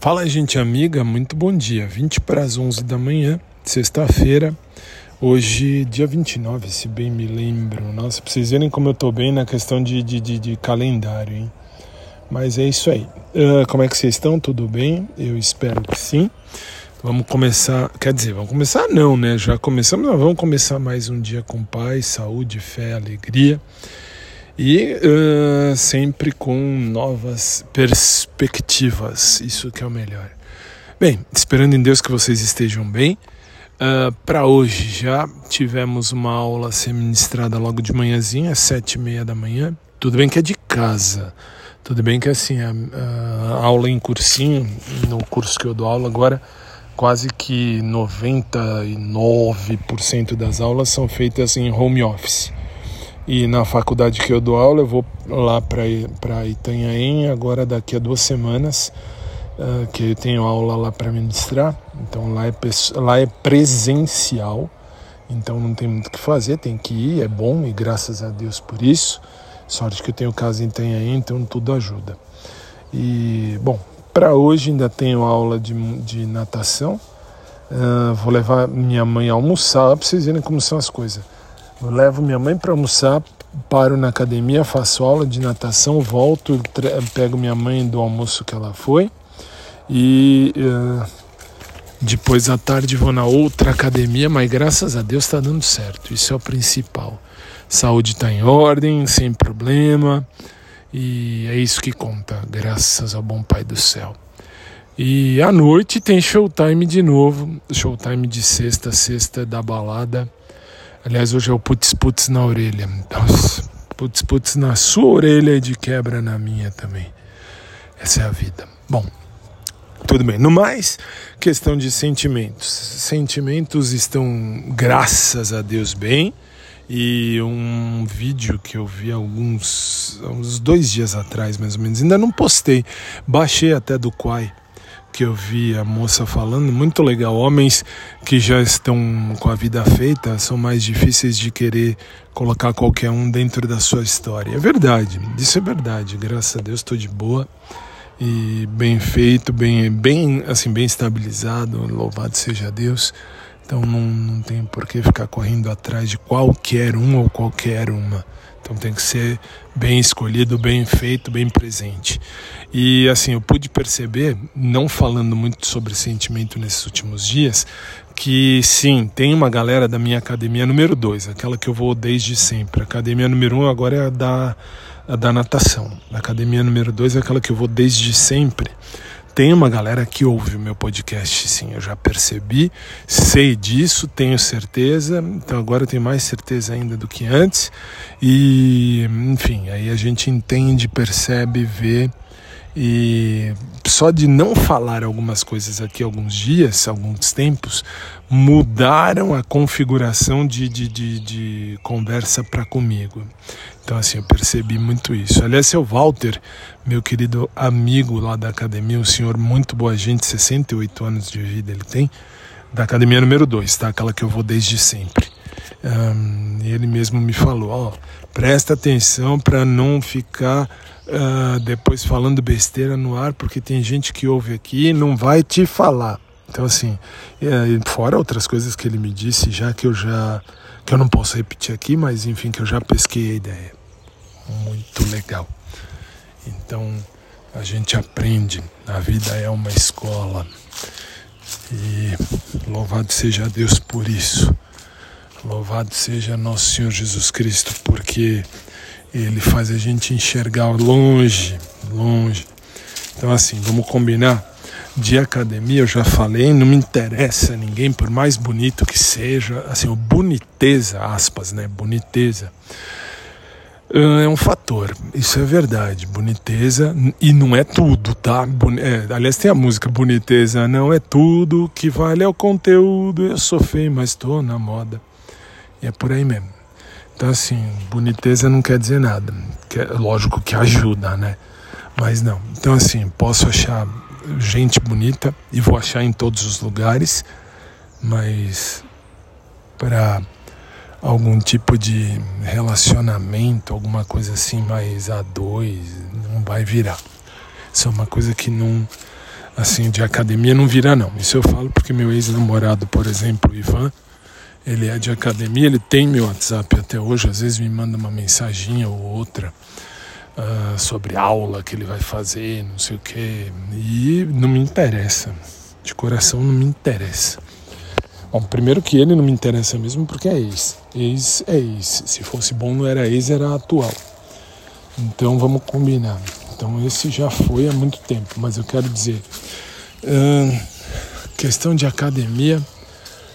Fala, gente amiga, muito bom dia. 20 para as 11 da manhã, sexta-feira. Hoje, dia 29, se bem me lembro. Nossa, pra vocês verem como eu tô bem na questão de, de, de, de calendário, hein? Mas é isso aí. Uh, como é que vocês estão? Tudo bem? Eu espero que sim. Vamos começar, quer dizer, vamos começar não, né? Já começamos, vamos começar mais um dia com paz, saúde, fé, alegria e uh, sempre com novas perspectivas. Isso que é o melhor. Bem, esperando em Deus que vocês estejam bem. Uh, Para hoje já tivemos uma aula ser ministrada logo de manhãzinha, às sete e meia da manhã. Tudo bem que é de casa. Tudo bem que assim, a, a aula em cursinho, no curso que eu dou aula agora, quase que 99% das aulas são feitas em home office. E na faculdade que eu dou aula, eu vou lá para Itanhaém agora daqui a duas semanas, uh, que eu tenho aula lá para ministrar. Então lá é, lá é presencial, então não tem muito o que fazer, tem que ir, é bom e graças a Deus por isso. Sorte que eu tenho casa em Itanhaém, então tudo ajuda. E, bom, para hoje ainda tenho aula de, de natação. Uh, vou levar minha mãe a almoçar, para vocês verem como são as coisas. Eu levo minha mãe para almoçar, paro na academia, faço aula de natação, volto, pego minha mãe do almoço que ela foi e uh, depois à tarde vou na outra academia, mas graças a Deus está dando certo, isso é o principal. Saúde está em ordem, sem problema e é isso que conta, graças ao bom Pai do céu. E à noite tem showtime de novo, showtime de sexta, sexta da balada Aliás, hoje é o putz putz na orelha. Nossa, putz putz na sua orelha e de quebra na minha também. Essa é a vida. Bom, tudo bem. No mais, questão de sentimentos. Sentimentos estão, graças a Deus, bem. E um vídeo que eu vi alguns, uns dois dias atrás, mais ou menos, ainda não postei. Baixei até do Quai que eu vi a moça falando, muito legal. Homens que já estão com a vida feita são mais difíceis de querer colocar qualquer um dentro da sua história. É verdade, isso é verdade. Graças a Deus estou de boa e bem feito, bem, bem, assim, bem estabilizado. Louvado seja Deus. Então não, não tem por que ficar correndo atrás de qualquer um ou qualquer uma. Então tem que ser bem escolhido, bem feito, bem presente. E assim, eu pude perceber, não falando muito sobre sentimento nesses últimos dias, que sim, tem uma galera da minha academia número 2, aquela que eu vou desde sempre. A academia número 1 um agora é a da, a da natação. A academia número 2 é aquela que eu vou desde sempre tem uma galera que ouve o meu podcast, sim, eu já percebi, sei disso, tenho certeza, então agora eu tenho mais certeza ainda do que antes, e enfim, aí a gente entende, percebe, vê, e só de não falar algumas coisas aqui alguns dias, alguns tempos, mudaram a configuração de, de, de, de conversa para comigo. Então, assim, eu percebi muito isso. Aliás, seu Walter, meu querido amigo lá da academia, um senhor muito boa gente, 68 anos de vida ele tem, da academia número 2, tá? Aquela que eu vou desde sempre. Um, ele mesmo me falou: ó, presta atenção para não ficar uh, depois falando besteira no ar, porque tem gente que ouve aqui e não vai te falar. Então, assim, fora outras coisas que ele me disse, já que eu já. que eu não posso repetir aqui, mas enfim, que eu já pesquei a ideia muito legal. Então a gente aprende, a vida é uma escola e louvado seja Deus por isso. Louvado seja nosso Senhor Jesus Cristo, porque Ele faz a gente enxergar longe, longe. Então, assim, vamos combinar. De academia, eu já falei, não me interessa ninguém, por mais bonito que seja, assim, o boniteza, aspas, né? Boniteza é um fator, isso é verdade. Boniteza, e não é tudo, tá? É, aliás, tem a música Boniteza, não é tudo, que vale é o conteúdo. Eu sou feio, mas estou na moda. E é por aí mesmo. Então, assim, boniteza não quer dizer nada. Que é, lógico que ajuda, né? Mas não. Então, assim, posso achar gente bonita e vou achar em todos os lugares, mas para algum tipo de relacionamento, alguma coisa assim mais a dois, não vai virar. Isso é uma coisa que não, assim de academia não vira não. Isso eu falo porque meu ex-namorado, por exemplo, Ivan, ele é de academia, ele tem meu WhatsApp até hoje, às vezes me manda uma mensagem ou outra uh, sobre aula que ele vai fazer, não sei o que, e não me interessa, de coração não me interessa. Bom, primeiro que ele não me interessa mesmo porque é ex. Ex é ex. Se fosse bom não era ex, era atual. Então vamos combinar. Então esse já foi há muito tempo, mas eu quero dizer, uh, questão de academia,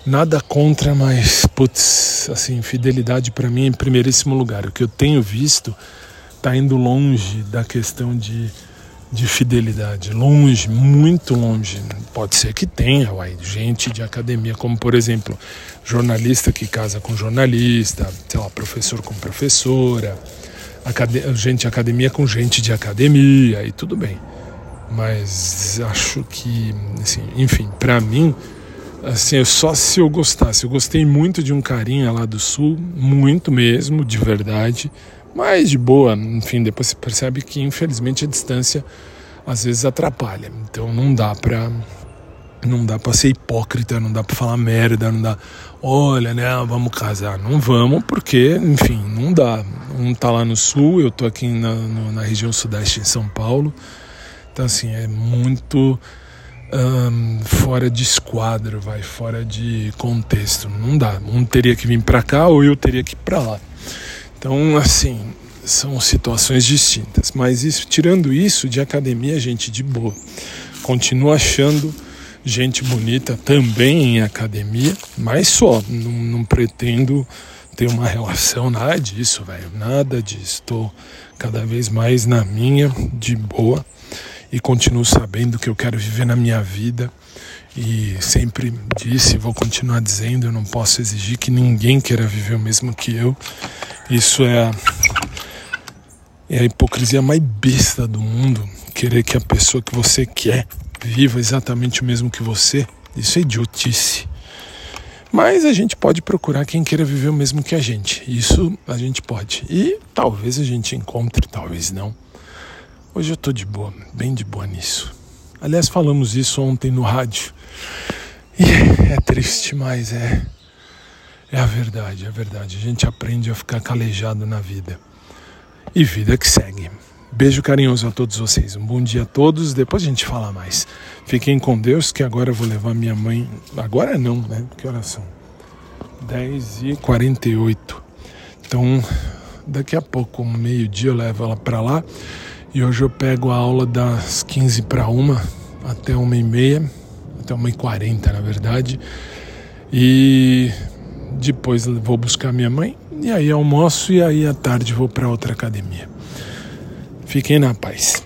nada contra, mas putz, assim, fidelidade para mim é em primeiríssimo lugar. O que eu tenho visto está indo longe da questão de de fidelidade, longe, muito longe. Pode ser que tenha, uai, gente de academia, como por exemplo, jornalista que casa com jornalista, sei lá, professor com professora, gente de academia com gente de academia, e tudo bem. Mas acho que, assim, enfim, para mim, assim, só se eu gostasse. Eu gostei muito de um carinha lá do sul, muito mesmo, de verdade mas de boa, enfim, depois você percebe que infelizmente a distância às vezes atrapalha. Então não dá pra não dá para ser hipócrita, não dá para falar merda, não dá, olha, né, vamos casar. Não vamos porque, enfim, não dá. Um tá lá no sul, eu tô aqui na, na região sudeste em São Paulo. Então assim, é muito fora de esquadro, vai, fora de contexto. Não dá. Um teria que vir para cá ou eu teria que ir para lá. Então, assim, são situações distintas. Mas isso, tirando isso, de academia, gente de boa. Continuo achando gente bonita também em academia, mas só. Não, não pretendo ter uma relação, nada disso, velho. Nada disso. Estou cada vez mais na minha, de boa. E continuo sabendo que eu quero viver na minha vida e sempre disse, vou continuar dizendo, eu não posso exigir que ninguém queira viver o mesmo que eu. Isso é a, é a hipocrisia mais besta do mundo, querer que a pessoa que você quer viva exatamente o mesmo que você. Isso é idiotice. Mas a gente pode procurar quem queira viver o mesmo que a gente. Isso a gente pode. E talvez a gente encontre, talvez não. Hoje eu tô de boa, bem de boa nisso. Aliás, falamos isso ontem no rádio. E é triste, mas é. É a verdade, é a verdade. A gente aprende a ficar calejado na vida. E vida que segue. Beijo carinhoso a todos vocês. Um bom dia a todos. Depois a gente fala mais. Fiquem com Deus, que agora eu vou levar minha mãe. Agora não, né? Que horas são? 10 e 48 Então, daqui a pouco, meio-dia, eu levo ela para lá. E hoje eu pego a aula das 15 para uma até uma e meia até uma e quarenta na verdade. E depois vou buscar minha mãe e aí almoço e aí à tarde vou para outra academia. Fiquem na paz.